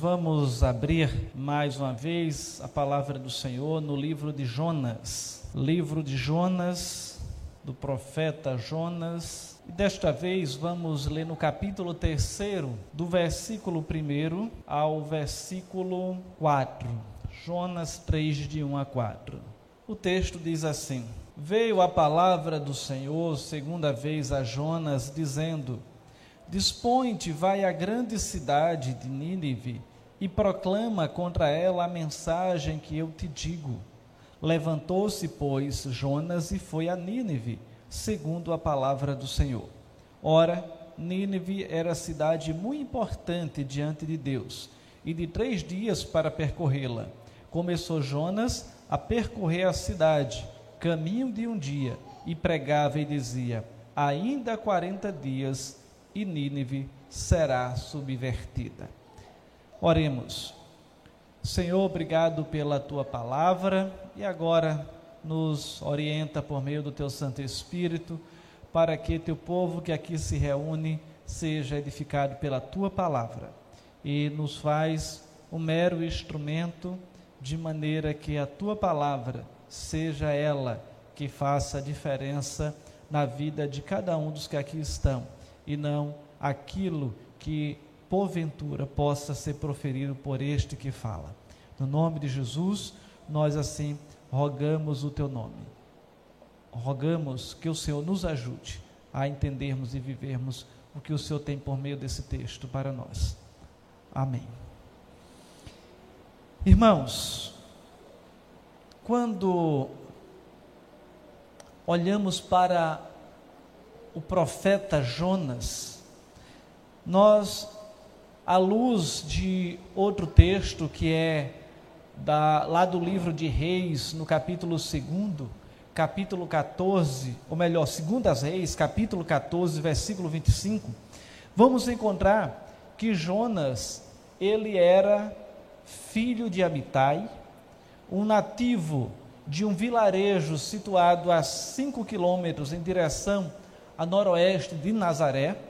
vamos abrir mais uma vez a palavra do Senhor no livro de Jonas. Livro de Jonas, do profeta Jonas. E desta vez vamos ler no capítulo 3, do versículo 1 ao versículo 4. Jonas 3, de 1 a 4. O texto diz assim: Veio a palavra do Senhor segunda vez a Jonas, dizendo: Dispõe-te, vai à grande cidade de Nínive e proclama contra ela a mensagem que eu te digo. Levantou-se, pois, Jonas e foi a Nínive, segundo a palavra do Senhor. Ora, Nínive era cidade muito importante diante de Deus, e de três dias para percorrê-la. Começou Jonas a percorrer a cidade, caminho de um dia, e pregava e dizia: Ainda quarenta dias e Nínive será subvertida. Oremos. Senhor, obrigado pela tua palavra e agora nos orienta por meio do teu Santo Espírito para que teu povo que aqui se reúne seja edificado pela tua palavra e nos faz um mero instrumento de maneira que a tua palavra seja ela que faça a diferença na vida de cada um dos que aqui estão e não aquilo que porventura possa ser proferido por este que fala. No nome de Jesus, nós assim rogamos o teu nome. Rogamos que o Senhor nos ajude a entendermos e vivermos o que o Senhor tem por meio desse texto para nós. Amém. Irmãos, quando olhamos para o profeta Jonas, nós, à luz de outro texto que é da, lá do livro de Reis, no capítulo 2, capítulo 14, ou melhor, Segundas Reis, capítulo 14, versículo 25, vamos encontrar que Jonas, ele era filho de Amitai, um nativo de um vilarejo situado a 5 quilômetros em direção a noroeste de Nazaré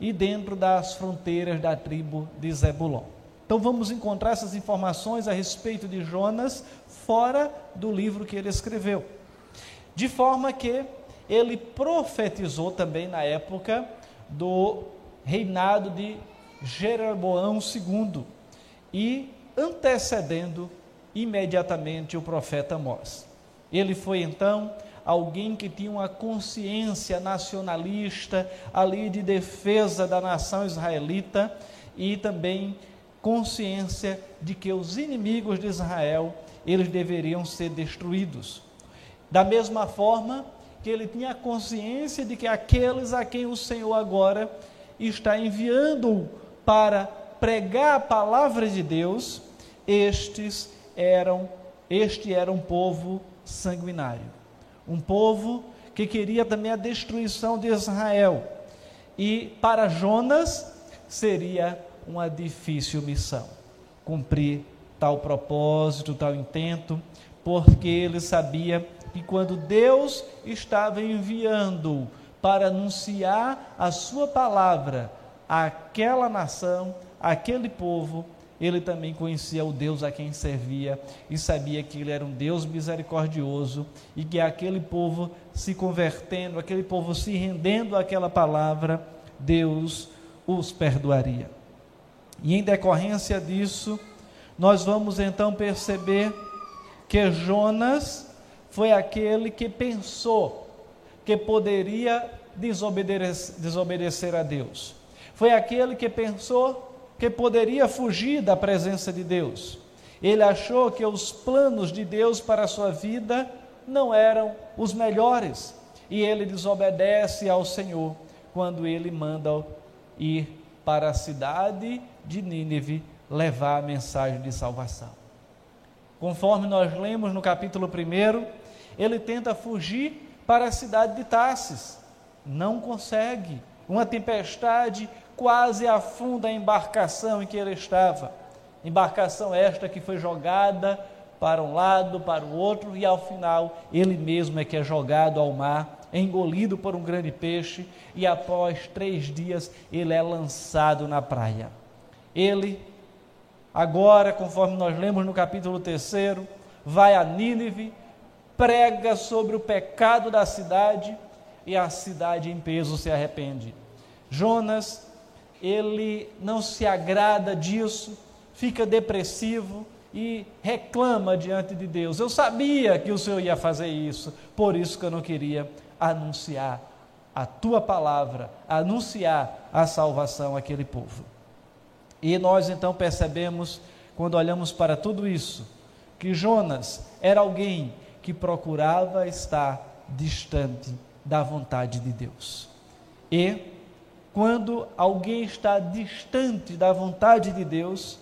e dentro das fronteiras da tribo de Zebulon. Então vamos encontrar essas informações a respeito de Jonas fora do livro que ele escreveu. De forma que ele profetizou também na época do reinado de Jeroboão II e antecedendo imediatamente o profeta Amós. Ele foi então alguém que tinha uma consciência nacionalista ali de defesa da nação israelita e também consciência de que os inimigos de Israel eles deveriam ser destruídos. Da mesma forma que ele tinha consciência de que aqueles a quem o Senhor agora está enviando para pregar a palavra de Deus, estes eram este era um povo sanguinário um povo que queria também a destruição de Israel. E para Jonas seria uma difícil missão cumprir tal propósito, tal intento, porque ele sabia que quando Deus estava enviando para anunciar a sua palavra àquela nação, àquele povo, ele também conhecia o Deus a quem servia e sabia que ele era um Deus misericordioso e que aquele povo se convertendo, aquele povo se rendendo àquela palavra, Deus os perdoaria. E em decorrência disso, nós vamos então perceber que Jonas foi aquele que pensou que poderia desobedecer, desobedecer a Deus. Foi aquele que pensou que poderia fugir da presença de Deus. Ele achou que os planos de Deus para a sua vida não eram os melhores e ele desobedece ao Senhor quando ele manda ir para a cidade de Nínive levar a mensagem de salvação. Conforme nós lemos no capítulo 1, ele tenta fugir para a cidade de Tarsis, não consegue. Uma tempestade quase afunda a embarcação em que ele estava. Embarcação esta que foi jogada para um lado, para o outro, e ao final ele mesmo é que é jogado ao mar, engolido por um grande peixe, e após três dias ele é lançado na praia. Ele agora, conforme nós lemos no capítulo 3, vai a Nínive, prega sobre o pecado da cidade e a cidade em peso se arrepende. Jonas, ele não se agrada disso, fica depressivo e reclama diante de Deus. Eu sabia que o Senhor ia fazer isso, por isso que eu não queria anunciar a tua palavra, anunciar a salvação àquele povo. E nós então percebemos, quando olhamos para tudo isso, que Jonas era alguém que procurava estar distante da vontade de Deus. E quando alguém está distante da vontade de Deus,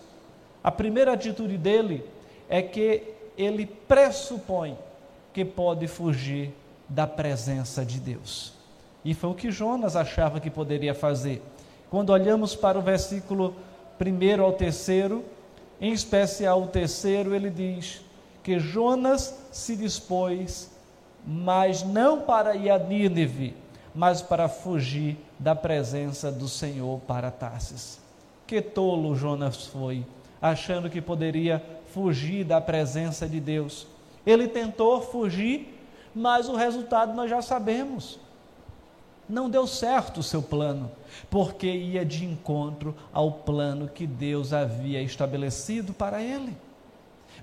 a primeira atitude dele é que ele pressupõe que pode fugir da presença de Deus. E foi o que Jonas achava que poderia fazer. Quando olhamos para o versículo primeiro ao terceiro, em especial o terceiro, ele diz que Jonas se dispôs, mas não para ir a Nínive, mas para fugir da presença do Senhor para Tarsis. Que tolo Jonas foi, achando que poderia fugir da presença de Deus. Ele tentou fugir, mas o resultado nós já sabemos. Não deu certo o seu plano, porque ia de encontro ao plano que Deus havia estabelecido para ele.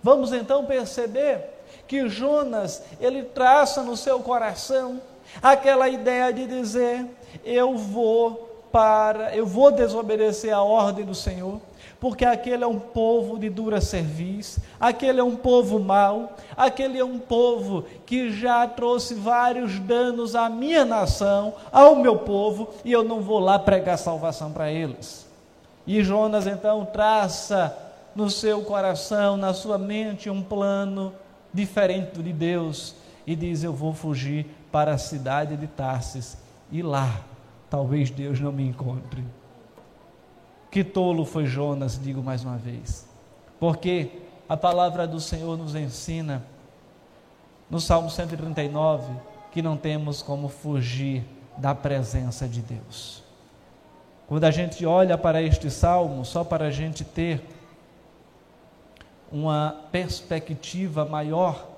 Vamos então perceber que Jonas, ele traça no seu coração aquela ideia de dizer: eu vou para, eu vou desobedecer a ordem do Senhor, porque aquele é um povo de dura serviço, aquele é um povo mau, aquele é um povo que já trouxe vários danos à minha nação, ao meu povo, e eu não vou lá pregar salvação para eles. E Jonas então traça no seu coração, na sua mente, um plano diferente de Deus e diz: Eu vou fugir para a cidade de Tarsis e lá talvez Deus não me encontre. Que tolo foi Jonas, digo mais uma vez. Porque a palavra do Senhor nos ensina, no Salmo 139, que não temos como fugir da presença de Deus. Quando a gente olha para este salmo, só para a gente ter uma perspectiva maior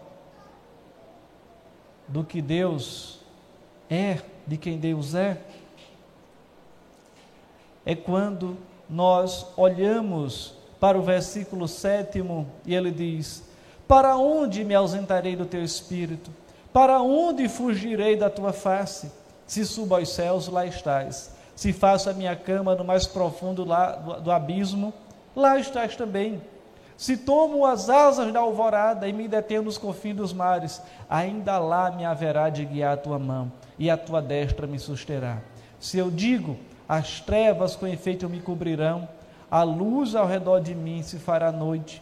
do que Deus é, de quem Deus é, é quando nós olhamos para o versículo sétimo e ele diz: Para onde me ausentarei do teu espírito? Para onde fugirei da tua face? Se subo aos céus, lá estás. Se faço a minha cama no mais profundo lá, do, do abismo, lá estás também. Se tomo as asas da alvorada e me detendo nos confins dos mares, ainda lá me haverá de guiar a tua mão, e a tua destra me susterá. Se eu digo, as trevas com efeito me cobrirão, a luz ao redor de mim se fará noite,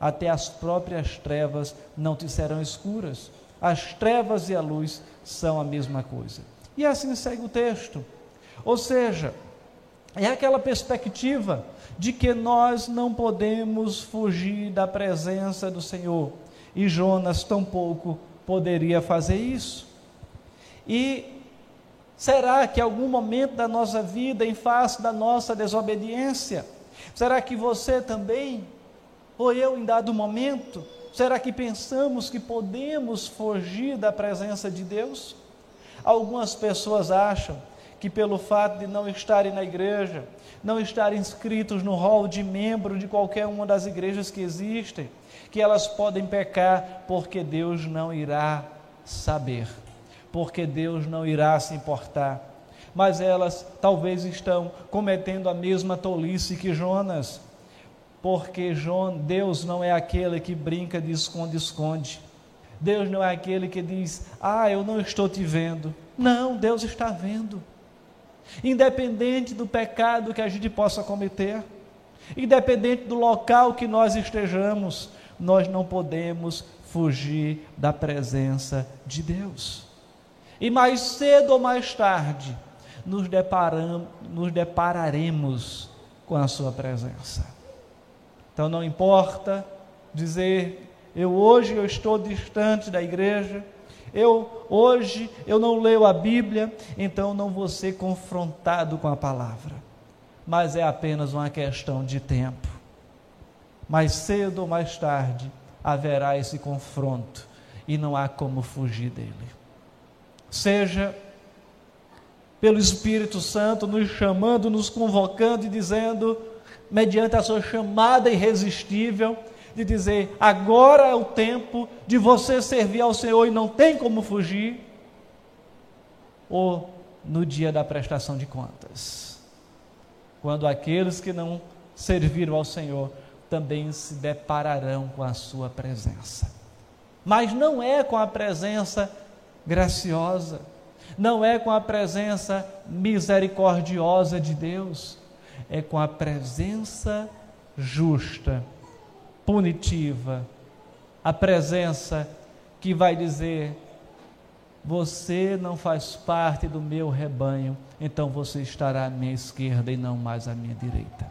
até as próprias trevas não te serão escuras. As trevas e a luz são a mesma coisa. E assim segue o texto. Ou seja, é aquela perspectiva de que nós não podemos fugir da presença do Senhor. E Jonas tampouco poderia fazer isso. E Será que algum momento da nossa vida, em face da nossa desobediência, será que você também, ou eu em dado momento, será que pensamos que podemos fugir da presença de Deus? Algumas pessoas acham que pelo fato de não estarem na igreja, não estarem inscritos no rol de membro de qualquer uma das igrejas que existem, que elas podem pecar porque Deus não irá saber porque Deus não irá se importar. Mas elas talvez estão cometendo a mesma tolice que Jonas, porque Deus não é aquele que brinca de esconde-esconde. Deus não é aquele que diz: Ah, eu não estou te vendo. Não, Deus está vendo. Independente do pecado que a gente possa cometer, independente do local que nós estejamos, nós não podemos fugir da presença de Deus. E mais cedo ou mais tarde, nos, deparam, nos depararemos com a Sua presença. Então não importa dizer, eu hoje eu estou distante da igreja, eu hoje eu não leio a Bíblia, então não vou ser confrontado com a palavra. Mas é apenas uma questão de tempo. mais cedo ou mais tarde haverá esse confronto e não há como fugir dele. Seja pelo Espírito Santo nos chamando, nos convocando e dizendo, mediante a sua chamada irresistível, de dizer: agora é o tempo de você servir ao Senhor e não tem como fugir, ou no dia da prestação de contas, quando aqueles que não serviram ao Senhor também se depararão com a Sua presença. Mas não é com a presença graciosa, não é com a presença misericordiosa de Deus, é com a presença justa, punitiva, a presença que vai dizer: você não faz parte do meu rebanho, então você estará à minha esquerda e não mais à minha direita.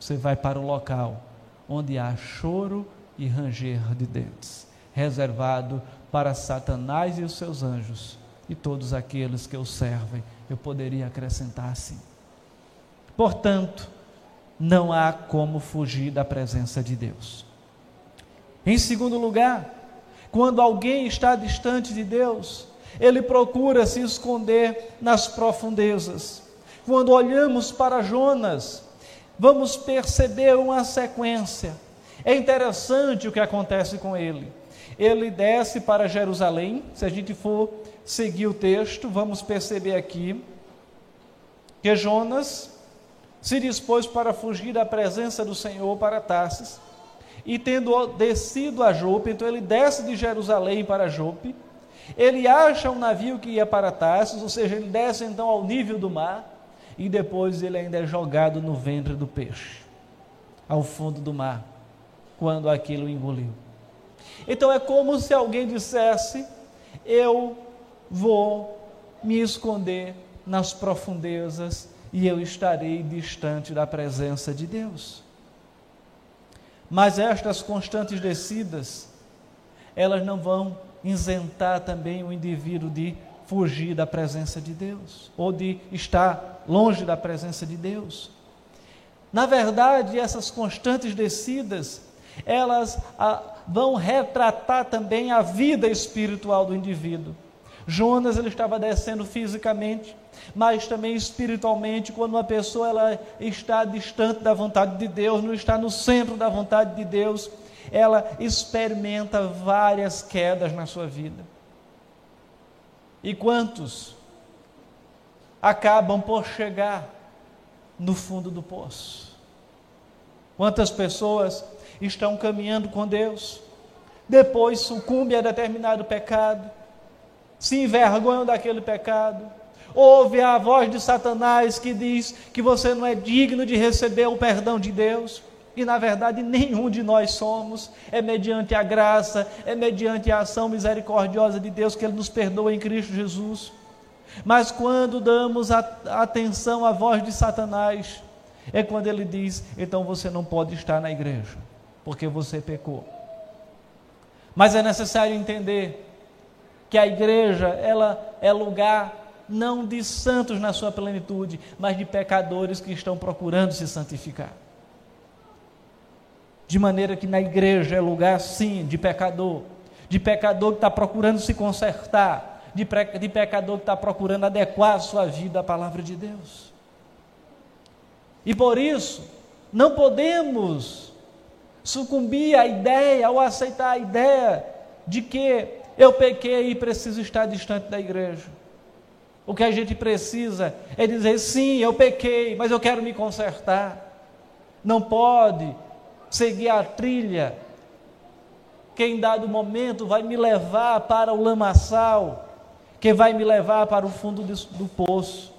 Você vai para o local onde há choro e ranger de dentes, reservado para Satanás e os seus anjos e todos aqueles que o servem. Eu poderia acrescentar assim. Portanto, não há como fugir da presença de Deus. Em segundo lugar, quando alguém está distante de Deus, ele procura se esconder nas profundezas. Quando olhamos para Jonas, vamos perceber uma sequência. É interessante o que acontece com ele. Ele desce para Jerusalém, se a gente for seguir o texto, vamos perceber aqui que Jonas se dispôs para fugir da presença do Senhor para Tarsis e tendo descido a Jope, então ele desce de Jerusalém para Jope, ele acha um navio que ia para Tarsus, ou seja, ele desce então ao nível do mar, e depois ele ainda é jogado no ventre do peixe, ao fundo do mar, quando aquilo engoliu. Então é como se alguém dissesse: Eu vou me esconder nas profundezas e eu estarei distante da presença de Deus. Mas estas constantes descidas, elas não vão isentar também o indivíduo de fugir da presença de Deus, ou de estar longe da presença de Deus. Na verdade, essas constantes descidas, elas a, vão retratar também a vida espiritual do indivíduo. Jonas ele estava descendo fisicamente, mas também espiritualmente, quando uma pessoa ela está distante da vontade de Deus, não está no centro da vontade de Deus, ela experimenta várias quedas na sua vida. E quantos acabam por chegar no fundo do poço? Quantas pessoas estão caminhando com Deus, depois sucumbem a determinado pecado, se envergonham daquele pecado, ouve a voz de Satanás que diz que você não é digno de receber o perdão de Deus. E na verdade nenhum de nós somos, é mediante a graça, é mediante a ação misericordiosa de Deus que Ele nos perdoa em Cristo Jesus. Mas quando damos a, atenção à voz de Satanás, é quando ele diz: então você não pode estar na igreja, porque você pecou. Mas é necessário entender que a igreja ela é lugar não de santos na sua plenitude, mas de pecadores que estão procurando se santificar. De maneira que na igreja é lugar, sim, de pecador, de pecador que está procurando se consertar, de, de pecador que está procurando adequar a sua vida à palavra de Deus. E por isso, não podemos sucumbir à ideia ou aceitar a ideia de que eu pequei e preciso estar distante da igreja. O que a gente precisa é dizer: sim, eu pequei, mas eu quero me consertar. Não pode seguir a trilha que em dado momento vai me levar para o lamaçal, que vai me levar para o fundo do poço,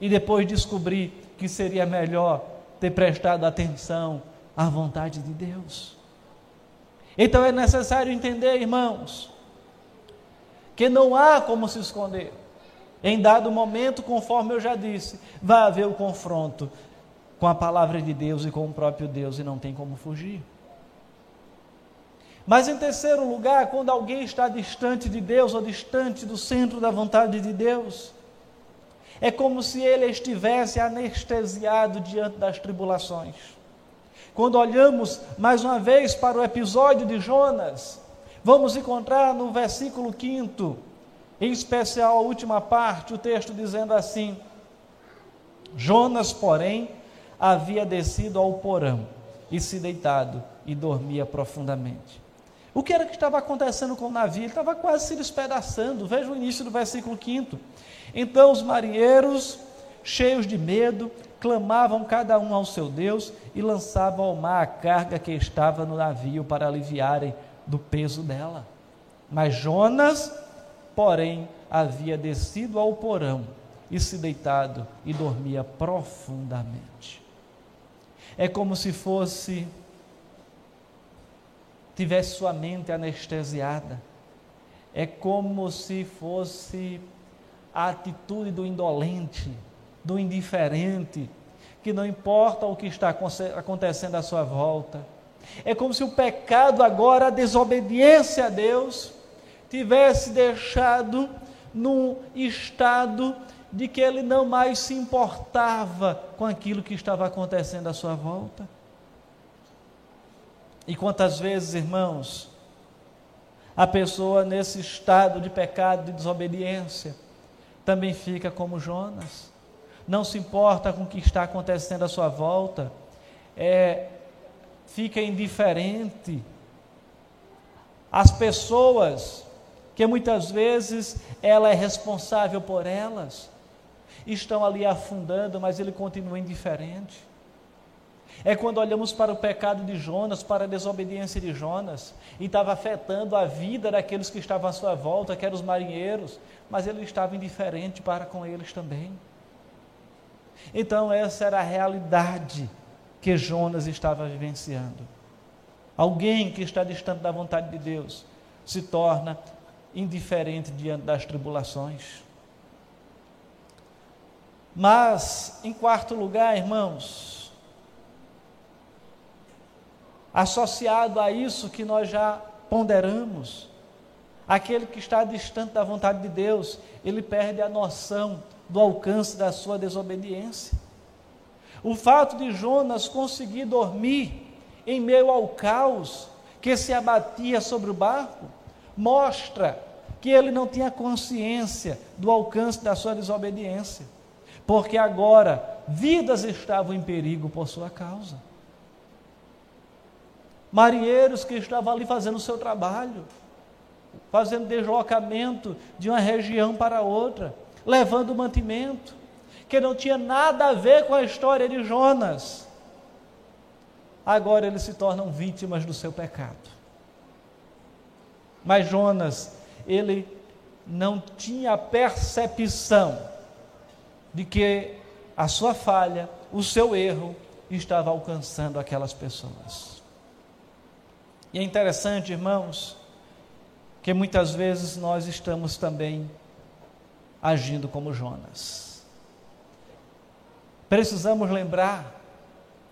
e depois descobrir que seria melhor ter prestado atenção à vontade de Deus. Então é necessário entender, irmãos, que não há como se esconder. Em dado momento, conforme eu já disse, vai haver o confronto com a palavra de Deus e com o próprio Deus e não tem como fugir. Mas em terceiro lugar, quando alguém está distante de Deus ou distante do centro da vontade de Deus, é como se ele estivesse anestesiado diante das tribulações. quando olhamos mais uma vez para o episódio de Jonas, vamos encontrar no versículo 5, em especial a última parte, o texto dizendo assim: Jonas, porém, havia descido ao porão e se deitado e dormia profundamente. O que era que estava acontecendo com o navio? Ele estava quase se despedaçando. Veja o início do versículo 5. Então os marinheiros, cheios de medo, clamavam cada um ao seu Deus e lançavam ao mar a carga que estava no navio para aliviarem do peso dela. Mas Jonas, porém, havia descido ao porão e se deitado e dormia profundamente. É como se fosse tivesse sua mente anestesiada. É como se fosse a atitude do indolente, do indiferente, que não importa o que está acontecendo à sua volta. É como se o pecado agora, a desobediência a Deus, tivesse deixado num estado de que ele não mais se importava com aquilo que estava acontecendo à sua volta. E quantas vezes, irmãos, a pessoa nesse estado de pecado, de desobediência, também fica como Jonas não se importa com o que está acontecendo à sua volta, é, fica indiferente. As pessoas, que muitas vezes ela é responsável por elas, estão ali afundando, mas ele continua indiferente. É quando olhamos para o pecado de Jonas, para a desobediência de Jonas, e estava afetando a vida daqueles que estavam à sua volta, que eram os marinheiros, mas ele estava indiferente para com eles também. Então, essa era a realidade que Jonas estava vivenciando. Alguém que está distante da vontade de Deus se torna indiferente diante das tribulações. Mas, em quarto lugar, irmãos, associado a isso que nós já ponderamos, aquele que está distante da vontade de Deus, ele perde a noção do alcance da sua desobediência. O fato de Jonas conseguir dormir em meio ao caos que se abatia sobre o barco mostra que ele não tinha consciência do alcance da sua desobediência, porque agora vidas estavam em perigo por sua causa. Marinheiros que estavam ali fazendo o seu trabalho, fazendo deslocamento de uma região para outra, levando mantimento, que não tinha nada a ver com a história de Jonas. Agora eles se tornam vítimas do seu pecado. Mas Jonas, ele não tinha percepção de que a sua falha, o seu erro, estava alcançando aquelas pessoas. E é interessante, irmãos, que muitas vezes nós estamos também agindo como Jonas. Precisamos lembrar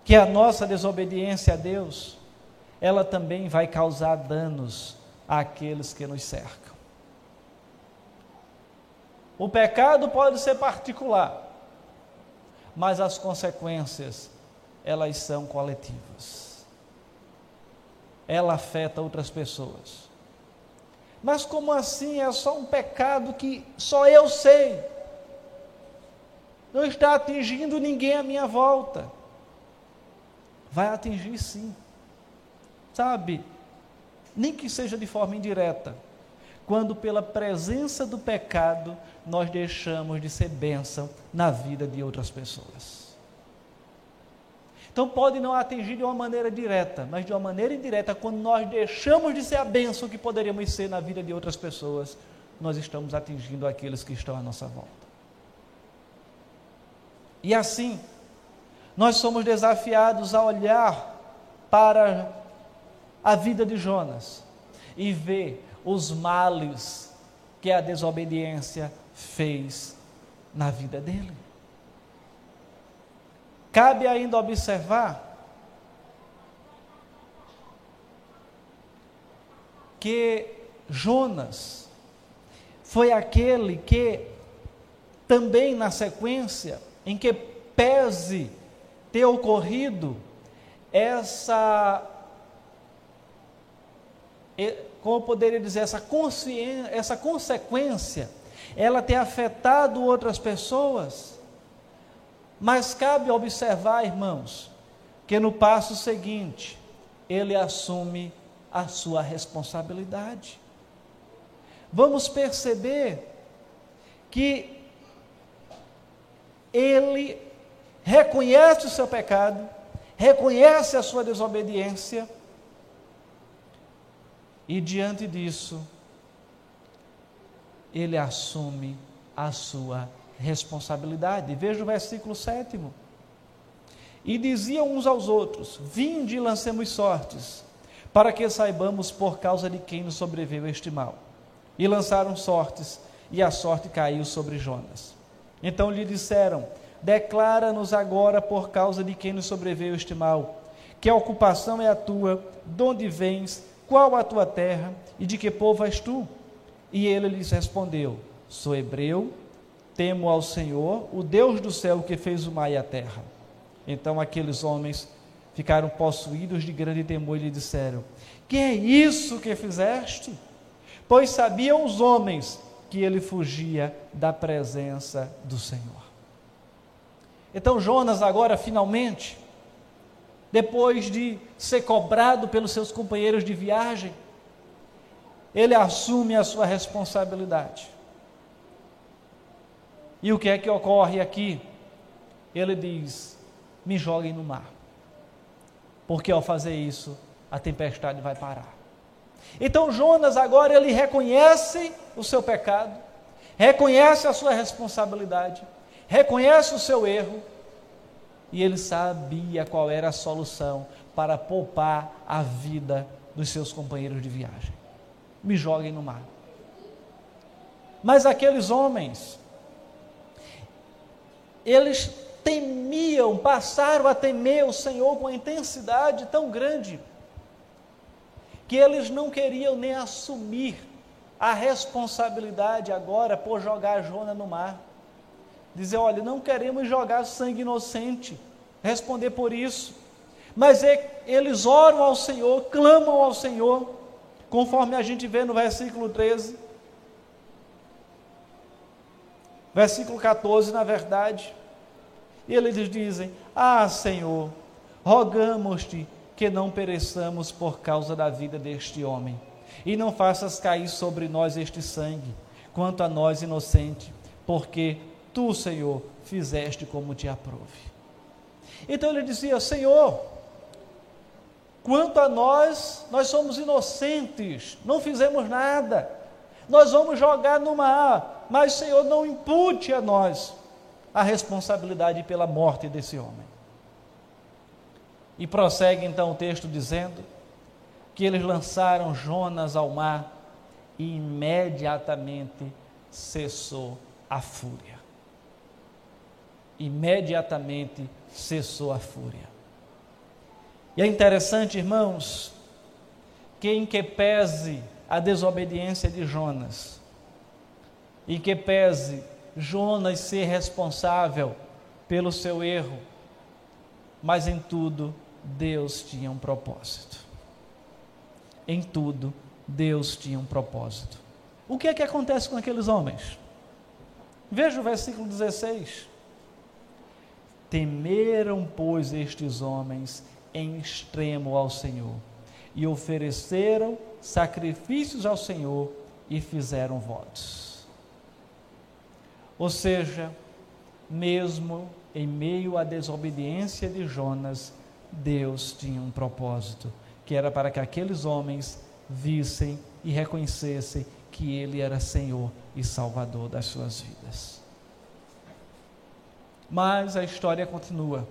que a nossa desobediência a Deus, ela também vai causar danos àqueles que nos cercam. O pecado pode ser particular, mas as consequências, elas são coletivas. Ela afeta outras pessoas. Mas como assim? É só um pecado que só eu sei. Não está atingindo ninguém à minha volta. Vai atingir sim. Sabe? Nem que seja de forma indireta. Quando pela presença do pecado nós deixamos de ser bênção na vida de outras pessoas. Então pode não atingir de uma maneira direta, mas de uma maneira indireta, quando nós deixamos de ser a bênção que poderíamos ser na vida de outras pessoas, nós estamos atingindo aqueles que estão à nossa volta. E assim, nós somos desafiados a olhar para a vida de Jonas e ver os males que a desobediência fez na vida dele. Cabe ainda observar que Jonas foi aquele que também na sequência em que pese ter ocorrido essa como eu poderia dizer, essa, consciência, essa consequência, ela tem afetado outras pessoas. Mas cabe observar, irmãos, que no passo seguinte, ele assume a sua responsabilidade. Vamos perceber que ele reconhece o seu pecado, reconhece a sua desobediência, e diante disso, ele assume a sua responsabilidade. Veja o versículo 7. E diziam uns aos outros: Vinde e lancemos sortes, para que saibamos por causa de quem nos sobreveio este mal. E lançaram sortes, e a sorte caiu sobre Jonas. Então lhe disseram: Declara-nos agora por causa de quem nos sobreveio este mal. Que ocupação é a tua, de onde vens, qual a tua terra e de que povo és tu? E ele lhes respondeu: Sou hebreu, temo ao Senhor, o Deus do céu que fez o mar e a terra. Então aqueles homens ficaram possuídos de grande temor e lhe disseram: Que é isso que fizeste? Pois sabiam os homens que ele fugia da presença do Senhor. Então Jonas agora finalmente depois de ser cobrado pelos seus companheiros de viagem, ele assume a sua responsabilidade. E o que é que ocorre aqui? Ele diz: me joguem no mar, porque ao fazer isso, a tempestade vai parar. Então Jonas agora ele reconhece o seu pecado, reconhece a sua responsabilidade, reconhece o seu erro e ele sabia qual era a solução para poupar a vida dos seus companheiros de viagem. Me joguem no mar. Mas aqueles homens, eles temiam, passaram a temer o Senhor com intensidade tão grande, que eles não queriam nem assumir a responsabilidade agora por jogar Jona no mar dizer: olha, não queremos jogar sangue inocente, responder por isso. Mas é, eles oram ao Senhor, clamam ao Senhor, conforme a gente vê no versículo 13. Versículo 14, na verdade. E eles dizem: Ah, Senhor, rogamos-te que não pereçamos por causa da vida deste homem, e não faças cair sobre nós este sangue, quanto a nós inocente, porque tu, Senhor, fizeste como te aprove. Então ele dizia: Senhor, quanto a nós, nós somos inocentes, não fizemos nada, nós vamos jogar no mar, mas, Senhor, não impute a nós a responsabilidade pela morte desse homem. E prossegue então o texto dizendo que eles lançaram Jonas ao mar e imediatamente cessou a fúria imediatamente cessou a fúria. E é interessante, irmãos, que em que pese a desobediência de Jonas, em que pese Jonas ser responsável pelo seu erro, mas em tudo Deus tinha um propósito. Em tudo Deus tinha um propósito. O que é que acontece com aqueles homens? Veja o versículo 16. Temeram, pois, estes homens em extremo ao Senhor, e ofereceram sacrifícios ao Senhor e fizeram votos. Ou seja, mesmo em meio à desobediência de Jonas, Deus tinha um propósito, que era para que aqueles homens vissem e reconhecessem que Ele era Senhor e Salvador das suas vidas. Mas a história continua.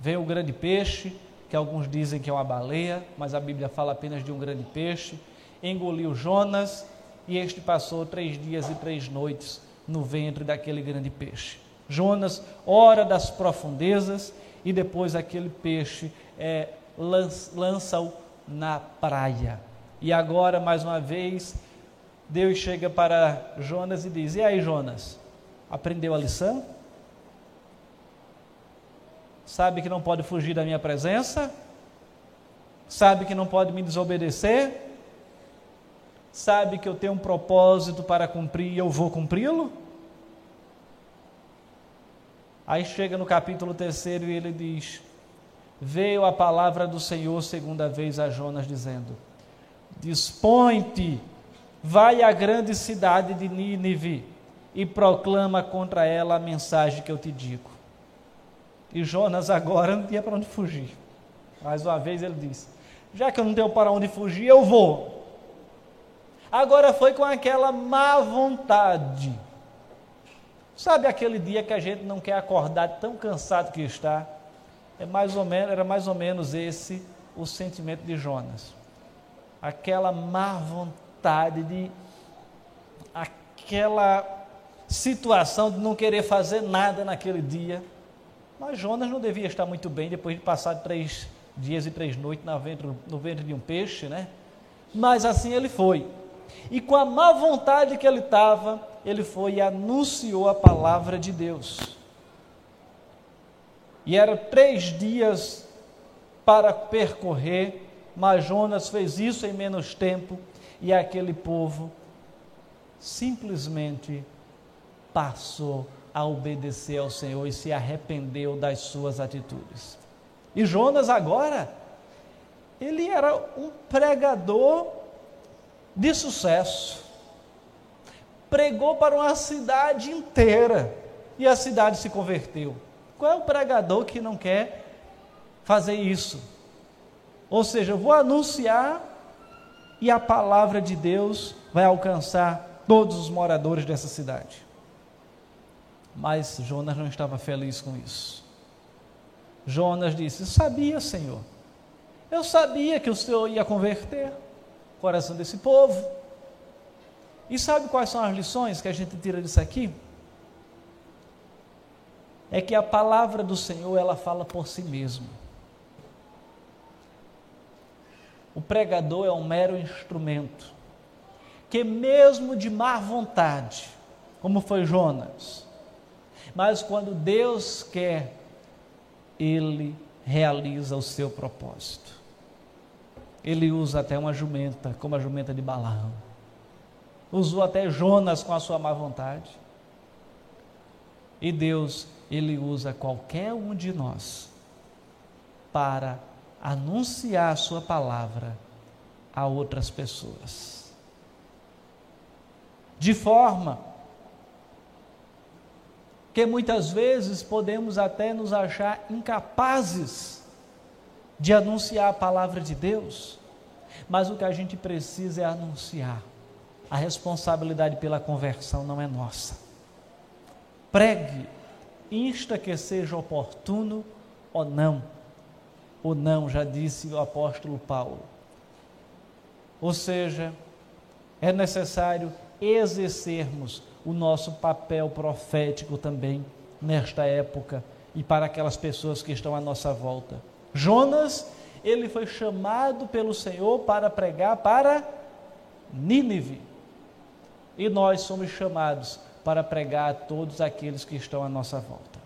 Vem o grande peixe, que alguns dizem que é uma baleia, mas a Bíblia fala apenas de um grande peixe, engoliu Jonas e este passou três dias e três noites no ventre daquele grande peixe. Jonas ora das profundezas e depois aquele peixe é, lança-o na praia. E agora, mais uma vez, Deus chega para Jonas e diz: E aí, Jonas, aprendeu a lição? sabe que não pode fugir da minha presença, sabe que não pode me desobedecer, sabe que eu tenho um propósito para cumprir e eu vou cumpri-lo? Aí chega no capítulo 3 e ele diz: Veio a palavra do Senhor segunda vez a Jonas, dizendo: Dispõe-te, vai à grande cidade de Nínive e proclama contra ela a mensagem que eu te digo. E Jonas agora não tinha para onde fugir. Mais uma vez ele disse: Já que eu não tenho para onde fugir, eu vou. Agora foi com aquela má vontade. Sabe aquele dia que a gente não quer acordar tão cansado que está? É mais ou menos, era mais ou menos esse o sentimento de Jonas. Aquela má vontade de aquela situação de não querer fazer nada naquele dia. Mas Jonas não devia estar muito bem depois de passar três dias e três noites no ventre, no ventre de um peixe, né? Mas assim ele foi. E com a má vontade que ele estava, ele foi e anunciou a palavra de Deus. E eram três dias para percorrer, mas Jonas fez isso em menos tempo e aquele povo simplesmente passou a obedecer ao Senhor e se arrependeu das suas atitudes. E Jonas agora, ele era um pregador de sucesso. Pregou para uma cidade inteira e a cidade se converteu. Qual é o pregador que não quer fazer isso? Ou seja, eu vou anunciar e a palavra de Deus vai alcançar todos os moradores dessa cidade. Mas Jonas não estava feliz com isso. Jonas disse: Sabia, Senhor. Eu sabia que o Senhor ia converter o coração desse povo. E sabe quais são as lições que a gente tira disso aqui? É que a palavra do Senhor, ela fala por si mesma. O pregador é um mero instrumento, que mesmo de má vontade, como foi Jonas, mas quando Deus quer, ele realiza o seu propósito. Ele usa até uma jumenta, como a jumenta de Balaão. Usou até Jonas com a sua má vontade. E Deus, ele usa qualquer um de nós para anunciar a sua palavra a outras pessoas. De forma que muitas vezes podemos até nos achar incapazes de anunciar a palavra de Deus, mas o que a gente precisa é anunciar. A responsabilidade pela conversão não é nossa. Pregue, insta que seja oportuno ou não. Ou não, já disse o apóstolo Paulo. Ou seja, é necessário exercermos o nosso papel profético também nesta época e para aquelas pessoas que estão à nossa volta. Jonas, ele foi chamado pelo Senhor para pregar para Nínive. E nós somos chamados para pregar a todos aqueles que estão à nossa volta.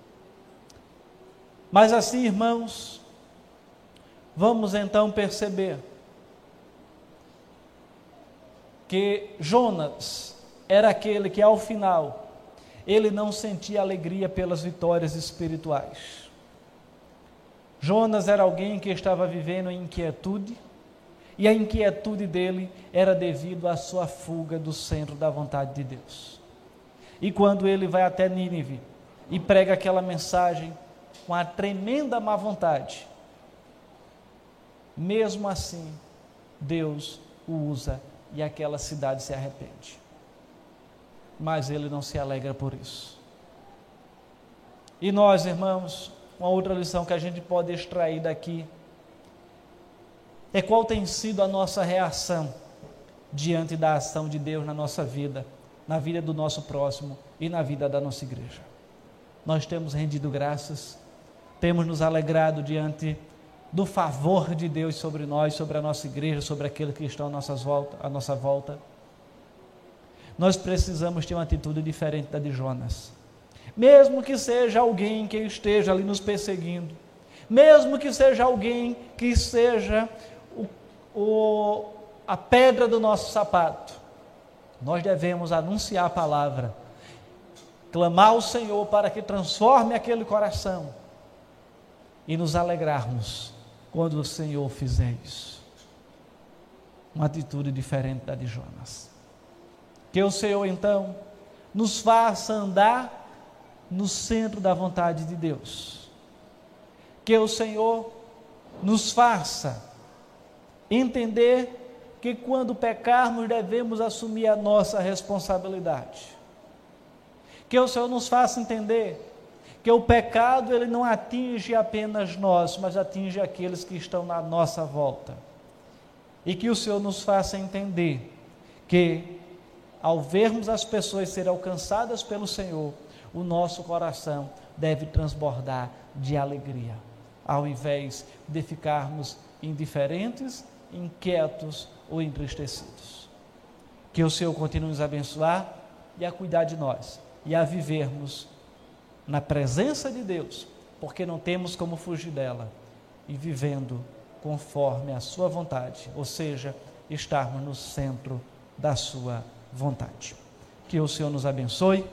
Mas assim, irmãos, vamos então perceber que Jonas era aquele que ao final ele não sentia alegria pelas vitórias espirituais. Jonas era alguém que estava vivendo em inquietude, e a inquietude dele era devido à sua fuga do centro da vontade de Deus. E quando ele vai até Nínive e prega aquela mensagem com a tremenda má vontade, mesmo assim, Deus o usa e aquela cidade se arrepende mas ele não se alegra por isso. E nós, irmãos, uma outra lição que a gente pode extrair daqui é qual tem sido a nossa reação diante da ação de Deus na nossa vida, na vida do nosso próximo e na vida da nossa igreja. Nós temos rendido graças, temos nos alegrado diante do favor de Deus sobre nós, sobre a nossa igreja, sobre aqueles que estão à nossa volta. À nossa volta nós precisamos ter uma atitude diferente da de Jonas. Mesmo que seja alguém que esteja ali nos perseguindo, mesmo que seja alguém que seja o, a pedra do nosso sapato, nós devemos anunciar a palavra, clamar ao Senhor para que transforme aquele coração e nos alegrarmos quando o Senhor fizer isso. Uma atitude diferente da de Jonas. Que o Senhor então nos faça andar no centro da vontade de Deus. Que o Senhor nos faça entender que quando pecarmos devemos assumir a nossa responsabilidade. Que o Senhor nos faça entender que o pecado ele não atinge apenas nós, mas atinge aqueles que estão na nossa volta. E que o Senhor nos faça entender que ao vermos as pessoas serem alcançadas pelo Senhor, o nosso coração deve transbordar de alegria, ao invés de ficarmos indiferentes, inquietos ou entristecidos. Que o Senhor continue nos abençoar e a cuidar de nós e a vivermos na presença de Deus, porque não temos como fugir dela e vivendo conforme a Sua vontade, ou seja, estarmos no centro da Sua vontade. Que o Senhor nos abençoe